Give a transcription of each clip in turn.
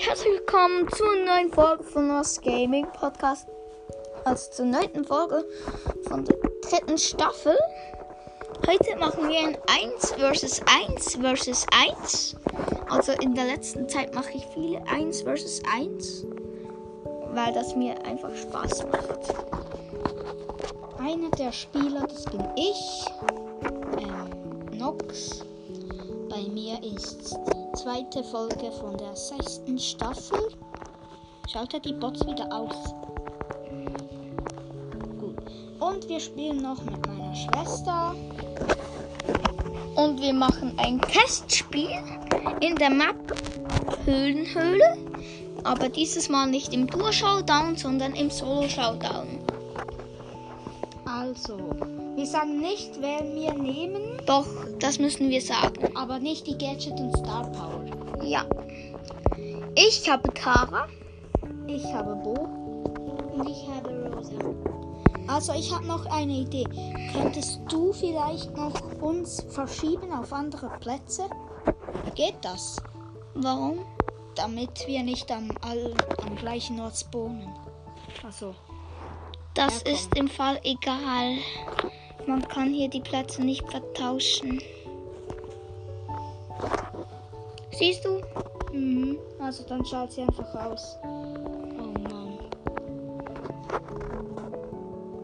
Herzlich willkommen zur neuen Folge von Lost Gaming Podcast. Also zur neunten Folge von der dritten Staffel. Heute machen wir ein 1 vs 1 vs 1. Also in der letzten Zeit mache ich viele 1 vs 1, weil das mir einfach Spaß macht. Einer der Spieler, das bin ich, ähm, Nox. Bei mir ist zweite Folge von der sechsten Staffel. Schaltet die Bots wieder aus. Gut. Und wir spielen noch mit meiner Schwester. Und wir machen ein Testspiel in der Map Höhlenhöhle. Aber dieses Mal nicht im Duo-Showdown, sondern im Solo-Showdown. Also, wir sagen nicht, wer wir nehmen, Doch, das müssen wir sagen. aber nicht die Gadget und Star Power. Ja. Ich habe Tara. Ich habe Bo. Und ich habe Rosa. Also, ich habe noch eine Idee. Könntest du vielleicht noch uns verschieben auf andere Plätze? Geht das? Warum? Damit wir nicht am, all, am gleichen Ort spawnen. Also, Das komm. ist im Fall egal. Man kann hier die Plätze nicht vertauschen. Siehst du? mhm. also dann schaut sie einfach aus. Oh Mann.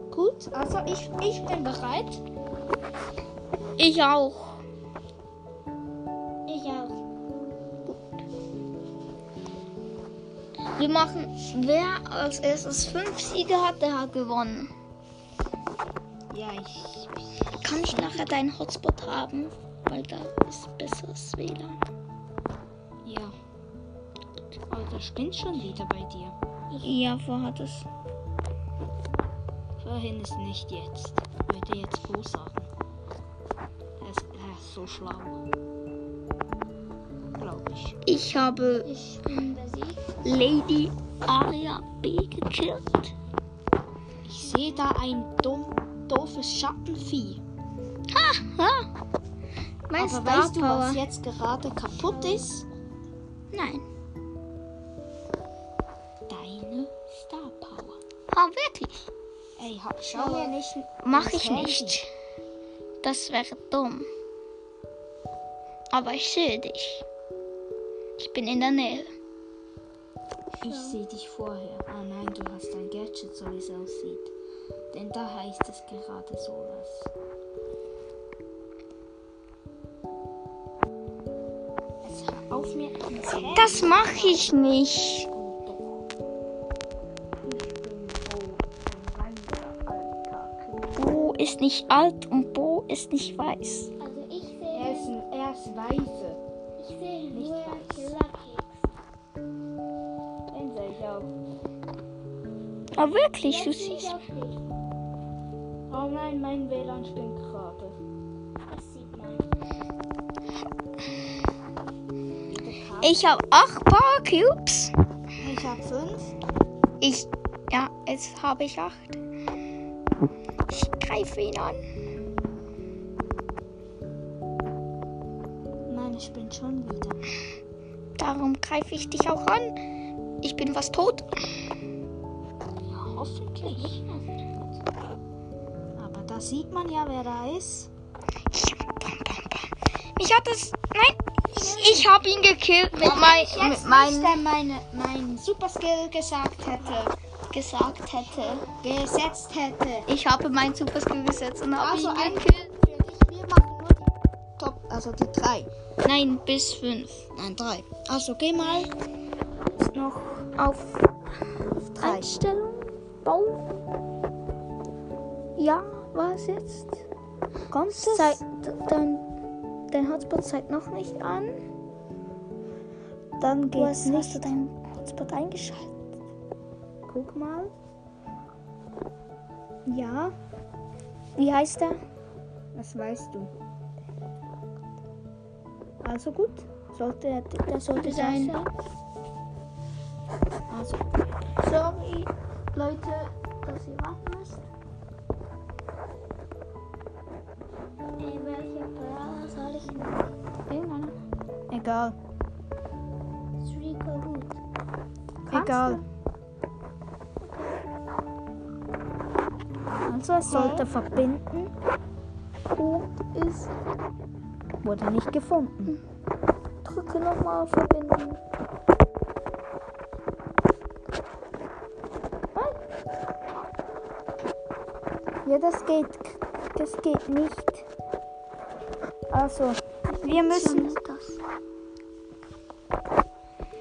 Gut, also ich, ich bin bereit. Ich auch. Ich auch. Wir machen, wer als erstes fünf Siege hat, der hat gewonnen. Ja, ich. Kann ich nachher deinen Hotspot haben? Weil da ist besseres WLAN. Das spinnt schon wieder bei dir. Ja, hat es? Vorhin ist nicht jetzt. Würde jetzt Bo sagen. Er ist, er ist so schlau. Glaube ich. Ich habe Ich. Lady Aria B gekillt. Ich sehe da ein dumm, doofes Schattenvieh. Ha! Mein Aber Star weißt du, Power. was jetzt gerade kaputt ist? Nein. Ey, hab, schau mir nicht. Mach ich Handy. nicht. Das wäre dumm. Aber ich sehe dich. Ich bin in der Nähe. Ich sehe dich vorher. Ah nein, du hast dein Gadget, so wie es aussieht. Denn da heißt es gerade ins Handy. Das mache ich nicht. Ist nicht alt und Bo ist nicht weiß. Also ich Er ist, sehe, ein, er ist weise. ich sehe nicht nur weiß. Killerkeks. Den sehe ich auch. Aber wirklich, du sehe siehst. Oh nein, mein WLAN spinnt gerade. Das sieht man. Ich habe acht Power Cubes. Ich habe fünf. Ich. Ja, jetzt habe ich acht. Ich greife ihn an. Meine spinnt schon wieder. Darum greife ich dich auch an. Ich bin fast tot. Ja, hoffentlich. Aber da sieht man ja, wer da ist. Ich hatte es. Nein, ich, ich habe ihn gekillt mit, mein, mit meinem der meine, mein Super Skill gesagt hätte, gesagt hätte. gesetzt hätte. Ich habe mein Super Skill gesetzt und habe Also ihn ein gekillt. für dich. Wir machen nur die Top, also die drei. Nein, bis fünf. Nein, drei. Also geh mal. Ist noch Auf drei. Einstellung. Bau. Ja, was jetzt? Kommt Zeit, dein, dein Hotspot zeigt noch nicht an. Dann geht's hast, du deinen Hotspot eingeschaltet? Guck mal. Ja. Wie heißt er? Das weißt du. Also gut. Sollte er, der sollte Das sein. sein. Also, Sorry, Leute, dass ihr warten müsst. Ey, welcher Brawler soll ich nehmen? Irgendeiner. egal. Gut? Egal. Also es sollte verbinden. Punkt ist. Wurde nicht gefunden. Drücke nochmal auf Verbinden. Ja, das geht. Das geht nicht. Also, wir müssen. das.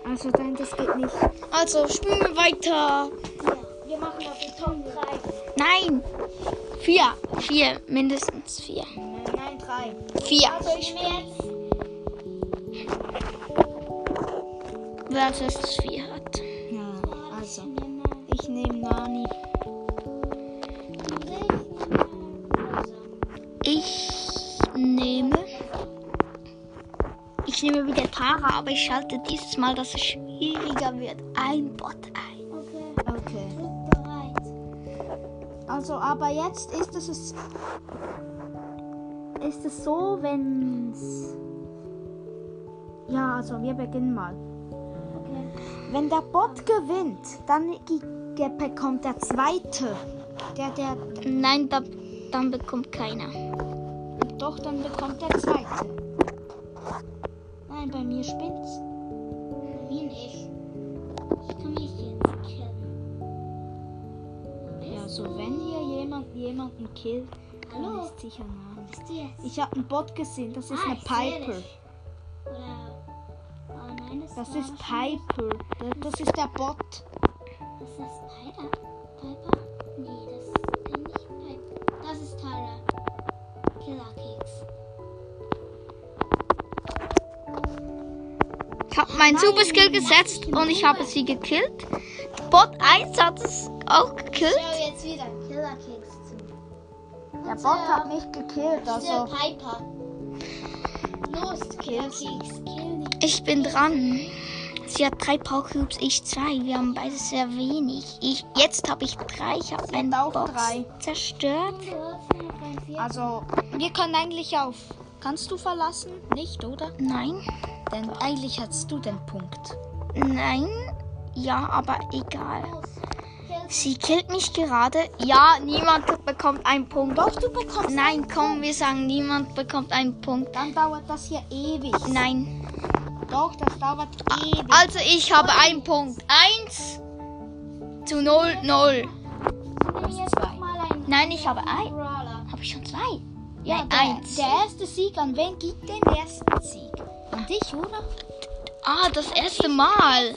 Also, nein, das geht nicht. Also, spielen wir weiter. Ja, wir machen noch die Top 3. Nein. Vier. Vier. Mindestens vier. Nein, drei. Vier. Also ich nehme jetzt Wer erstes vier hat. Ja, also, ich nehme Nani. Ich nehme. Ich nehme wieder Tara, aber ich schalte dieses Mal, dass es schwieriger wird. Ein Bot ein. Okay, Okay. Also, aber jetzt ist es. Ist es so, wenn's. Ja, also wir beginnen mal. Okay. Wenn der Bot gewinnt, dann bekommt der zweite. Der, der, Nein, da, dann bekommt keiner. doch, dann bekommt der zweite. Nein, bei mir spinnt's. Wie nicht. Ich kann mich jetzt killen. Ja, so wenn hier jemand jemanden killt, dann Hallo? ist sicher Name. Bist du jetzt? Ich habe einen Bot gesehen, das ist Ah, eine Piper. Oder. Oh nein, das, Das ist Piper. Das- Das ist der Bot. Ist das Piper? Piper? Nee, das ist nicht Piper. Das ist Tara. Killerkeks. Ich habe meinen Super Skill gesetzt und ich habe sie gekillt. Bot 1 hat es auch gekillt. Schau jetzt wieder Killerkeks zu. Der Bot hat mich gekillt, Also. Also. Piper. Los, Killerkeks. Kill dich. Ich bin dran. Sie hat drei Power Cubes, ich zwei. Wir haben beide sehr wenig. Ich, jetzt habe ich drei. Ich habe einen auch Box drei. zerstört. Also, wir können eigentlich auf. Kannst du verlassen? Nicht, oder? Nein, Denn eigentlich hast du den Punkt. nein. Ja, aber egal. Sie killt mich gerade. Ja, niemand bekommt einen Punkt. Doch, du bekommst. Nein, komm, wir sagen, niemand bekommt einen Punkt. Dann dauert das hier ewig. Nein. Doch, das dauert ewig. Also ich habe einen Punkt. Eins zu null, null. Nein, ich habe ein. Habe ich schon zwei? Ja, der, eins. der erste Sieg, an wen gibt den ersten Sieg? An dich, oder? Ah, das erste Mal.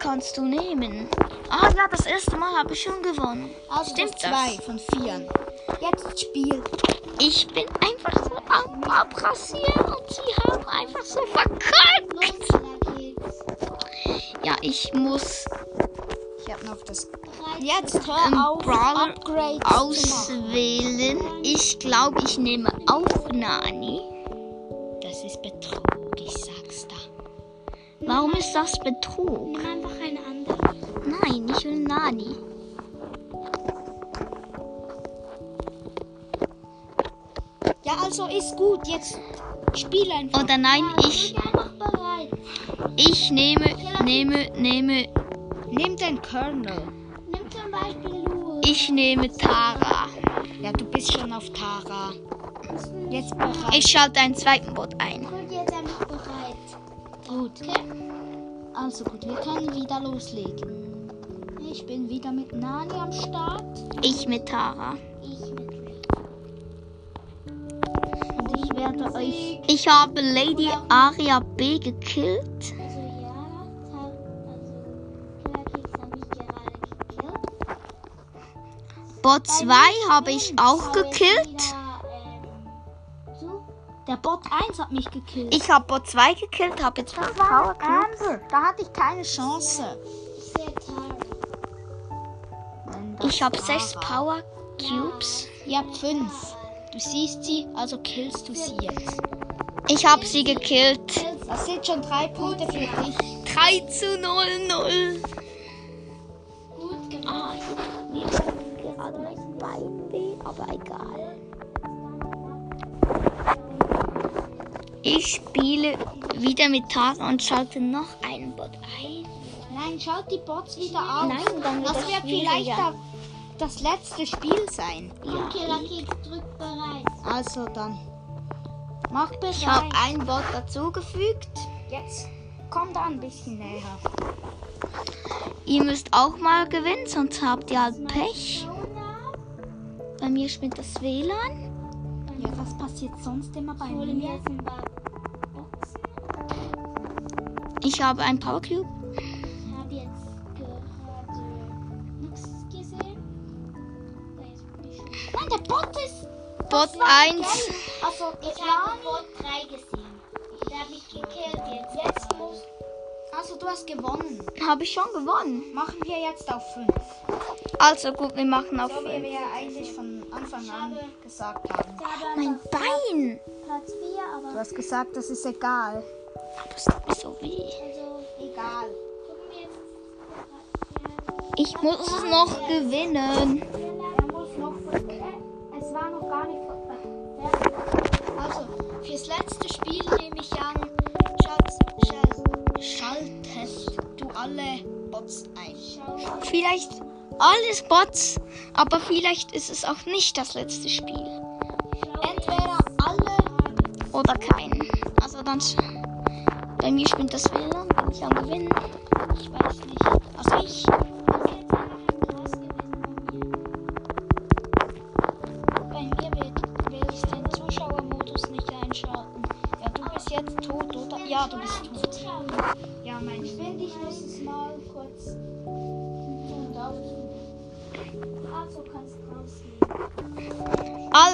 Kannst du nehmen. Ah ja, das erste Mal habe ich schon gewonnen. Also Stimmt zwei das? von vier. Jetzt Spiel. Ich bin einfach so am Abrasieren und sie haben einfach so verkackt. Ja, ich muss Ich habe noch das. Jetzt hör auf, Brawler Upgrades auswählen. Ich glaube, ich nehme auch Nani. Das ist Betrug, ich sag's da. Warum ist das Betrug? Nein, ich will Nani. Ja, also ist gut. Jetzt spiel einfach. Oder nein, ich, Bin einfach bereit. ich nehme, nehme, nehme, Nimm den Colonel. Nimm zum Beispiel Lu. ich nehme Tara. Ja, du bist schon auf Tara. Jetzt bereit. Ich schalte einen zweiten Bot ein. bin jetzt einfach bereit. Gut. Okay? Also gut, wir können wieder loslegen. Ich bin wieder mit Nani am Start. Ich mit Tara. Ich mit. Und ich werde euch. Ich habe Lady Aria B gekillt. Also also Killerkeks habe ich gerade gekillt. Bot 2 habe ich auch gekillt. wieder, ähm. Der Bot 1 hat mich gekillt. Ich habe Bot 2 gekillt, habe jetzt fünf Power Cubes. Amber, da hatte ich keine Chance. Ich habe sechs Power Cubes. Ihr habt fünf. Du siehst sie, also killst du sie jetzt. Ich habe sie gekillt. Das sind schon drei Punkte für dich. 3 zu 0, 0. Gut gemacht. Ah, mir gerade mein Bein weh, aber egal. Ich spiele wieder mit Tara und schalte noch einen Nein, schalt die Bots wieder auf. Nein, dann wird das wird vielleicht da, das letzte Spiel sein. Okay, Rakete, drück bereit. Also dann. Mach bereit. Ich habe ein Bot dazugefügt. Jetzt komm da ein bisschen näher. Ihr müsst auch mal gewinnen, sonst habt ihr halt Pech. Bei mir spinnt das WLAN. Ja, was passiert sonst immer bei mir. Ich habe ein Power Cube. Ich habe jetzt gerade nichts Nein, der Bot ist. Bot war 1. gelb. Also, Ich habe Bot 3 gesehen. Der hat mich gekillt jetzt. Jetzt muss. also du hast gewonnen. Habe ich schon gewonnen. Machen wir jetzt auf 5. Also gut, wir machen auf So wie 5. wir ja eigentlich von Anfang an habe- gesagt haben. Ich habe Mein Bein. Platz 4, Du aber. hast gesagt, das ist egal. Aber es tut mir so weh. Also, Egal. gucken wir jetzt. Ich muss es noch gewinnen. Es war noch gar nicht fertig. Also, fürs letzte Spiel nehme ich an, schalt, schalt, schaltest du alle Bots ein. Vielleicht alles Bots, aber vielleicht ist es auch nicht das letzte Spiel. Entweder alle Oder kein. Also dann. Bei mir spinnt das WLAN, bin ich am Gewinnen. Ich weiß nicht. Also ich.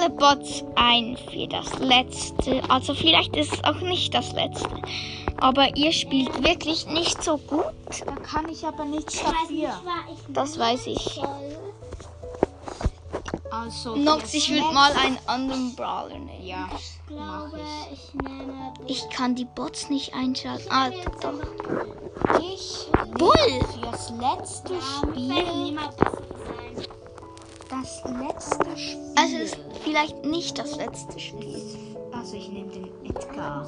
Alle Bots ein für das letzte. Also vielleicht ist es auch nicht das letzte. Aber ihr spielt wirklich nicht so gut. Da kann ich aber nichts Ich weiß nicht, dafür. Das weiß ich. Also, Nox, ich würde mal einen anderen Brawler nehmen. Ja, Ich glaube, ich. nehme. Ich kann die Bots nicht einschalten. Ah, jetzt doch. Ich Bull! fürs letzte Ja, Spiel. Das letzte Spiel. Also es ist vielleicht nicht das letzte Spiel. Also ich nehme den Edgar.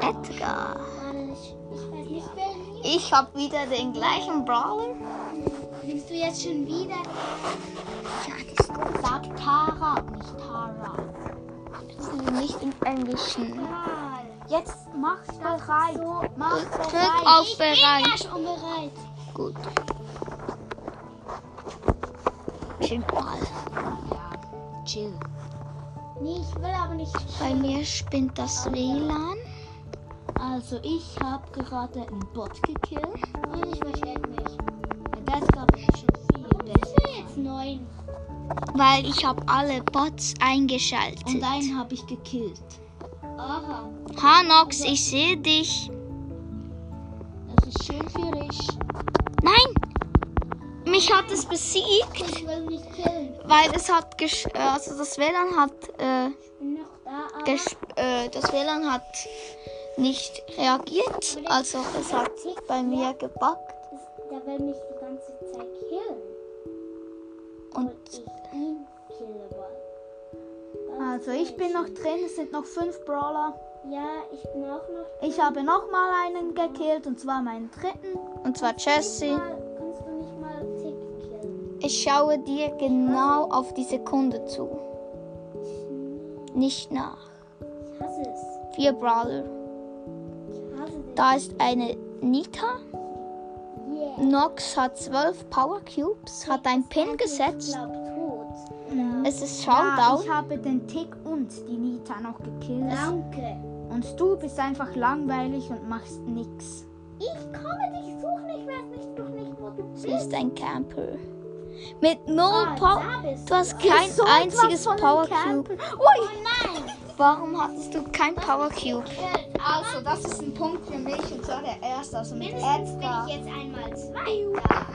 Edgar. Ich, habe wieder den gleichen Brawler. Nimmst du jetzt schon wieder? Ja, das ist gut. Sag Tara, nicht Tara. Das ist nicht im Englischen. Egal. Jetzt mach bereit. So, Mach Drück bereit. auf ich bin bereit. ja schon bereit. Gut. Chill. Ja, chill. Nee, ich will aber nicht. Bei mir spinnt das WLAN. Also ich habe gerade einen Bot gekillt. Und ich versteck mich. Das gab es schon viel besser. wir jetzt neun? Weil ich habe alle Bots eingeschaltet. Und einen habe ich gekillt. Aha. Hanox, ich sehe dich. Das ist schön für dich. Mich hat es besiegt, Ich will mich killen. weil es hat gesch äh, also das WLAN hat äh, da, äh, das WLAN hat nicht reagiert, also es hat bei mir gebackt Der will mich die ganze Zeit killen. und ich ihn killen. Also ich bin noch drin, es sind noch fünf Brawler. Ja, ich bin auch noch. Ich habe noch mal einen gekillt und zwar meinen dritten. und zwar Jessie. Ich schaue dir genau auf die Sekunde zu, nicht nach. Ich hasse es. Vier Brawler. Da ist eine Nita. Yeah. Nox hat zwölf Power Cubes, hat ein Pin gesetzt. glaub, tot. Es ist Ja, Showdown. ich habe den Tick und die Nita noch gekillt. Danke. Und du bist einfach langweilig und machst nix. Ich komme dich suchen. Ich weiß nicht, doch nicht, wo du bist. Sie ist ein Camper. Mit null Ah, Power. Du hast kein So einziges Power. Cube. Oh nein. Warum hattest du kein Power Cube? Also, das ist ein Punkt für mich und zwar der erste, also mit Mindestens bin Edgar. ich jetzt einmal Zweiter.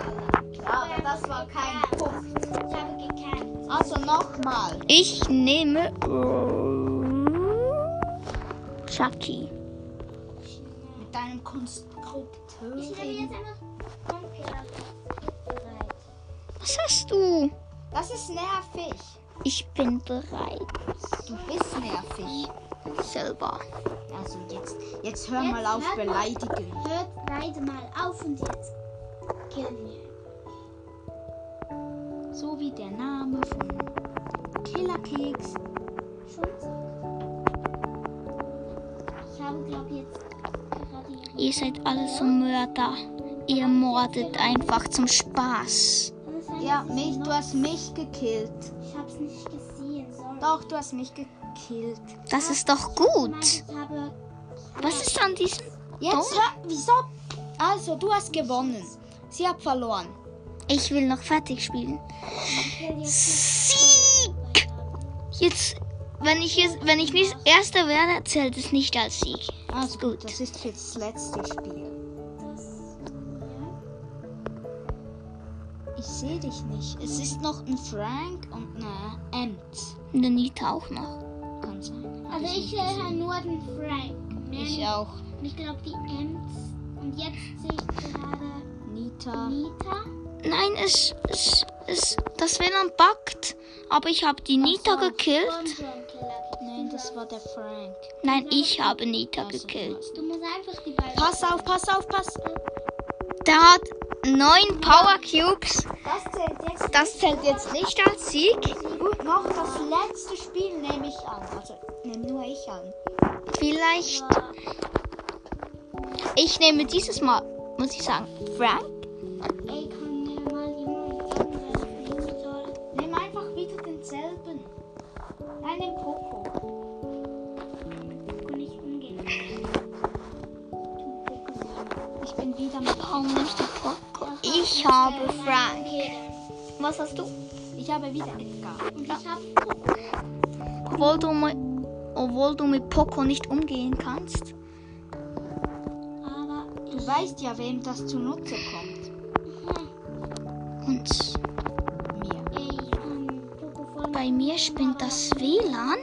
Ja, aber das war kein Punkt. Ich habe gekämpft. Also nochmal. Ich nehme Chucky. Mit deinem Konstrukteur. Ich nehme jetzt einfach bereit. Was hast du? Das ist nervig. Ich bin bereit. Du bist nervig. Selber. Also jetzt, jetzt hör Jetzt mal auf hört mal. beleidigen. Hört beide mal auf und jetzt Kill me. So wie der Name von Killerkeks. Schon sagt. Ich habe, glaube ich, jetzt gerade Ihr seid alle so Mörder. Ihr mordet einfach zum Spaß. Ja, mich, du hast mich gekillt. Ich habe es nicht gesehen. Sorry. Doch, du hast mich gekillt. Das ist doch Ich meine, gut. ich habe Was ist an diesem Jetzt, hör- wieso? Also, du hast gewonnen. Sie hat verloren. Ich will noch fertig spielen. Jetzt Sieg! Jetzt, wenn ich, jetzt, wenn ich nicht Erster werde, zählt es nicht als Sieg. Also Gut. Das ist für das letzte Spiel. Ich sehe dich nicht. Es ist noch ein Frank und eine Ems. Und der Nita auch noch. Kann sein. Also ich nicht sehe gesehen. nur den Frank. Mehr Ich nicht. auch. Und ich glaube die Ems. Und jetzt sehe ich gerade Nita. Nita. Nein, es, es, es, das WLAN buggt. Aber ich habe die Nita so, gekillt. Nein, das war der Frank. Nein, ich habe Nita Also, gekillt. Du musst einfach die beiden. Pass auf, pass auf, pass. Der hat neun Power Cubes. Das zählt jetzt. Das zählt jetzt nicht als Sieg. Gut, noch das letzte Spiel nehme ich an. Also nehme nur ich an. Vielleicht, ich nehme dieses Mal, muss ich sagen, Frank. Ey, kann mir mal jemand soll? Nimm einfach wieder denselben. Nein, den Poco. Nimmst du Poco? Ich habe Frank. Was hast du? Ich habe wieder dann. Und ich habe Obwohl du, mit, obwohl du mit Poco nicht umgehen kannst. aber Du weißt ja, wem das zunutze kommt. Und Mir. ähm, Poco bei mir spinnt das WLAN.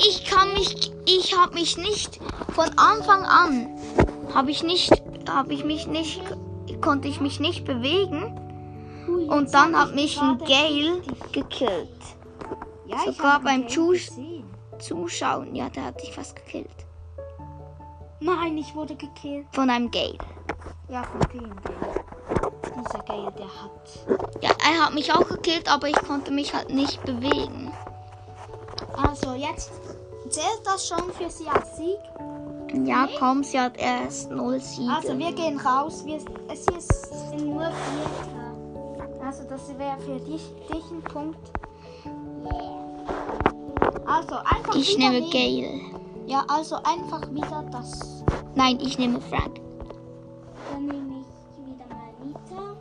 Ich kann mich, ich habe mich nicht von Anfang an, habe ich nicht, habe ich mich nicht, konnte ich mich nicht bewegen. Und dann hat mich ein Gale gekillt. Ja, sogar beim Zus-. Zuschauen, ja, der hat dich fast gekillt. Nein, ich wurde gekillt. Von einem Gale. Ja, von dem Gale. Dieser Gale, der hat. Ja, er hat mich auch gekillt, aber ich konnte mich halt nicht bewegen. Also jetzt zählt das schon für sie als Sieg. Ja, komm, sie hat erst null Siege. Also wir gehen raus. Wir, es ist bin nur Vierter. also das wäre für dich, dich ein Punkt. Yeah. Also einfach ich wieder nehme. Gale. Ja, also einfach wieder das. Nein, ich nehme Frank. Dann nehme ich wieder mal Nita.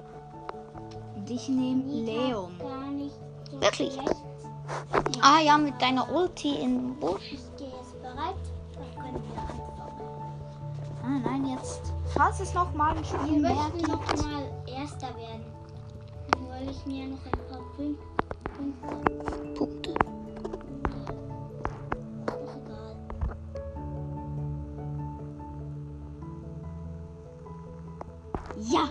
Und ich nehme Leon. Gar nicht so Wirklich? schlecht. Ah ja, mit deiner Ulti im Busch. Ich gehe jetzt bereit. Dann können wir anfangen. Ah nein, jetzt. Falls es noch mal ein Wir Spiel mehr möchten gibt. noch mal Erster werden. Dann hole ich mir noch ein paar Punkte. Punkte. Doch egal. Ja.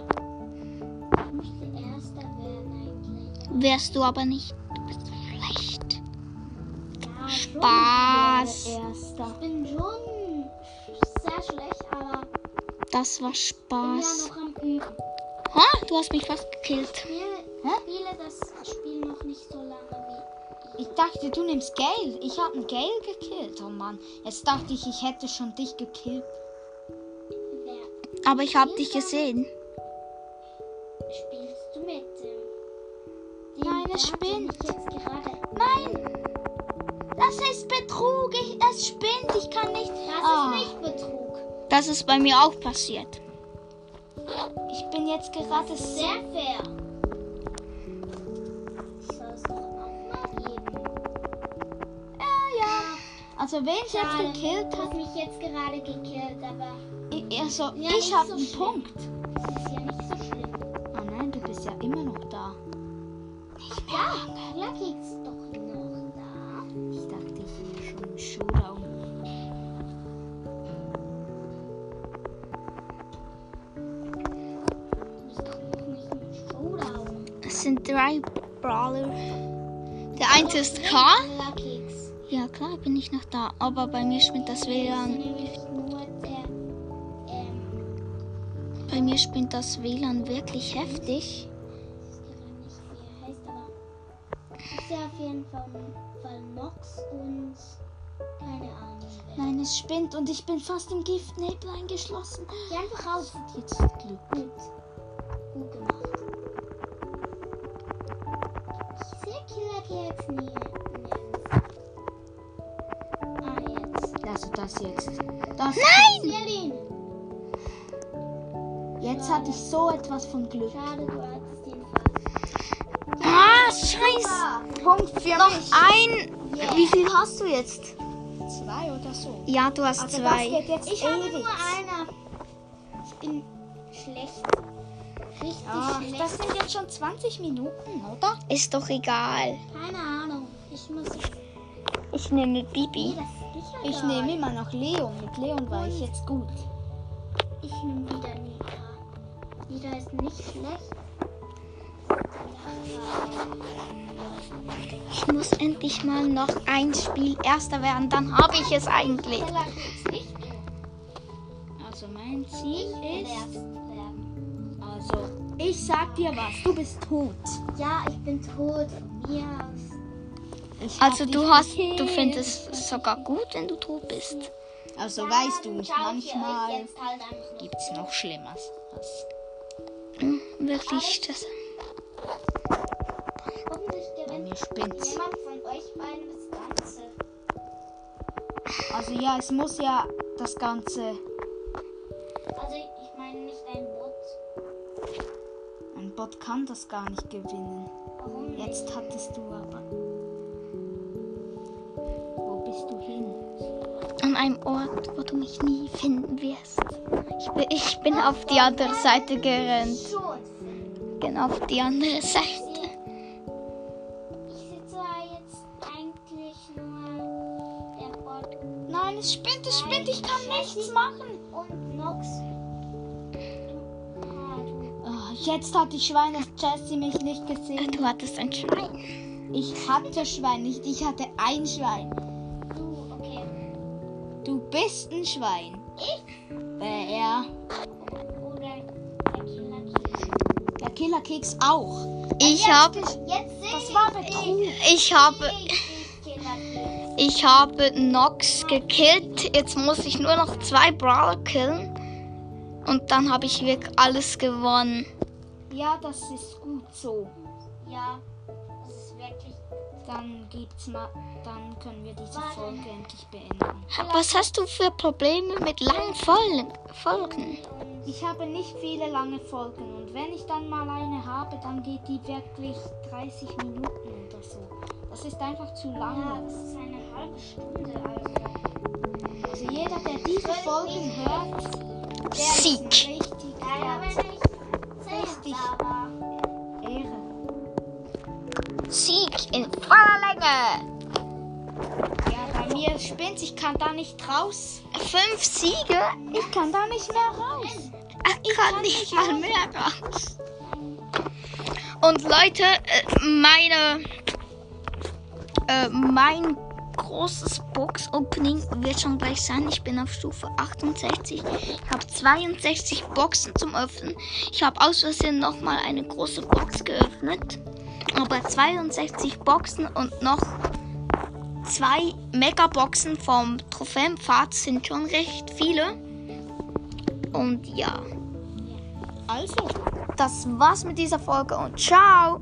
Ich möchte Erster werden eigentlich. Wärst du aber nicht. Spaß. Ich bin schon sehr schlecht, aber Das war bin ja Spaß. noch am Üben. Ha, du hast mich fast gekillt. Ich spiele, spiele das Spiel noch nicht so lange wie Ich dachte, du nimmst Gale. Ich habe einen Gale gekillt. Oh Mann. Jetzt dachte ich, ich hätte schon dich gekillt. wer. Aber ich habe dich gesehen. Spielst du mit dem? Nein, es spinnt. mich jetzt gerade. Nein. Das ist Betrug. Ich, es spinnt. Ich kann nicht. Das Ah. ist nicht Betrug. Das ist bei mir auch passiert. Ich bin jetzt gerade sehr. Sehr fair. Ich soll es doch auch mal geben. Ja, ja. Also wen es jetzt gekillt hat. mich jetzt gerade gekillt, aber Ich, also, Ja, ich habe so einen schlimm. Punkt. es ist ja nicht so schlimm. Oh nein, du bist ja immer noch da. Ja, ja geht's doch drei Brawler. Der eine ist. Keks. Ja, klar bin ich noch da, aber bei mir spinnt das WLAN. Bei mir spinnt das WLAN wirklich heftig. ich weiß nicht, wie heißt, aber ist ja auf jeden Fall, Fall Nox und keine Ahnung. wer. Nein, es spinnt und ich bin fast im Giftnebel eingeschlossen. Geh einfach raus. Jetzt Glück. Killer jetzt nie. Ah, jetzt. Also das jetzt. Das Nein! Jetzt hatte ich so etwas von Glück. Schade, du hattest ihn fast. Ah, scheiße. Punkt für Noch mich. ein. Wie viel hast du jetzt? Zwei oder so. Ja, du hast Also das zwei. geht jetzt Ich habe ewig. nur einer. Ach, das sind jetzt schon 20 Minuten, oder? Ist doch egal. Keine Ahnung. Ich muss. Ich nehme Nee, Bibi. sicher Ich nehme immer noch Leon. Mit Leon war ich jetzt gut. Ich nehme wieder Nita. Nita ist nicht schlecht. Ich muss endlich mal noch ein Spiel erster werden, dann habe ich es eigentlich. Also mein Ziel ist. Also, ich sag dir was. Du bist tot. Ja, ich bin tot. Von mir aus. Ich Also du hast, du gekillt. findest es sogar gut, wenn du tot bist. Also weißt du, euch manchmal halt gibt's noch Schlimmeres. Hm, Wirklich, das. Mir spinnt's. jemand von euch beiden das Ganze. Also ja, es muss ja das Ganze. Also Bot kann das gar nicht gewinnen. Warum nicht? Jetzt hattest du aber. Wo bist du hin? An einem Ort, wo du mich nie finden wirst. Ich bin, ich bin auf die andere Seite gerannt. Genau auf die andere Seite. Ich sehe zwar jetzt eigentlich nur der Bot Nein, es spinnt, es spinnt, ich kann nichts machen. Jetzt hat die Schwein, dass Jessie mich nicht gesehen. Du hattest ein Schwein. Ich hatte Schwein, nicht ich hatte ein Schwein. Du, okay. Du bist ein Schwein. Ich Äh, ja. oder der Killer Keks? Der Killerkeks auch. Ich habe, Jetzt sehe Das ich war ich habe, ich Keks. ich habe Nox gekillt. Jetzt muss ich nur noch zwei Brawler killen. Und dann habe ich wirklich alles gewonnen. Ja, das ist gut so. Ja, das ist wirklich. Dann gibt's mal, dann können wir diese Warte. Folge endlich beenden. Was hast du für Probleme mit langen Fol- Folgen? Ich habe nicht viele lange Folgen und wenn ich dann mal eine habe, dann geht die wirklich 30 Minuten oder so. Das ist einfach zu Ja, lange. das ist eine halbe Stunde. Also. Also jeder, der diese Folgen hört, der ist Sieg. ein richtig Ja. Richtig. Ehre. Sieg in voller Länge. Ja, bei mir spinnt, ich kann da nicht raus. Fünf Siege? Ich kann da nicht mehr raus. Ich kann nicht mal mehr raus. Und Leute, äh, meine, äh, mein großes Box-Opening wird schon gleich sein. Ich bin auf Stufe 68. Ich habe 62 Boxen zum Öffnen. Ich habe aus Versehen nochmal eine große Box geöffnet. Aber 62 Boxen und noch zwei Megaboxen vom Trophäenpfad sind schon recht viele. Und ja. Also. Das war's mit dieser Folge und ciao!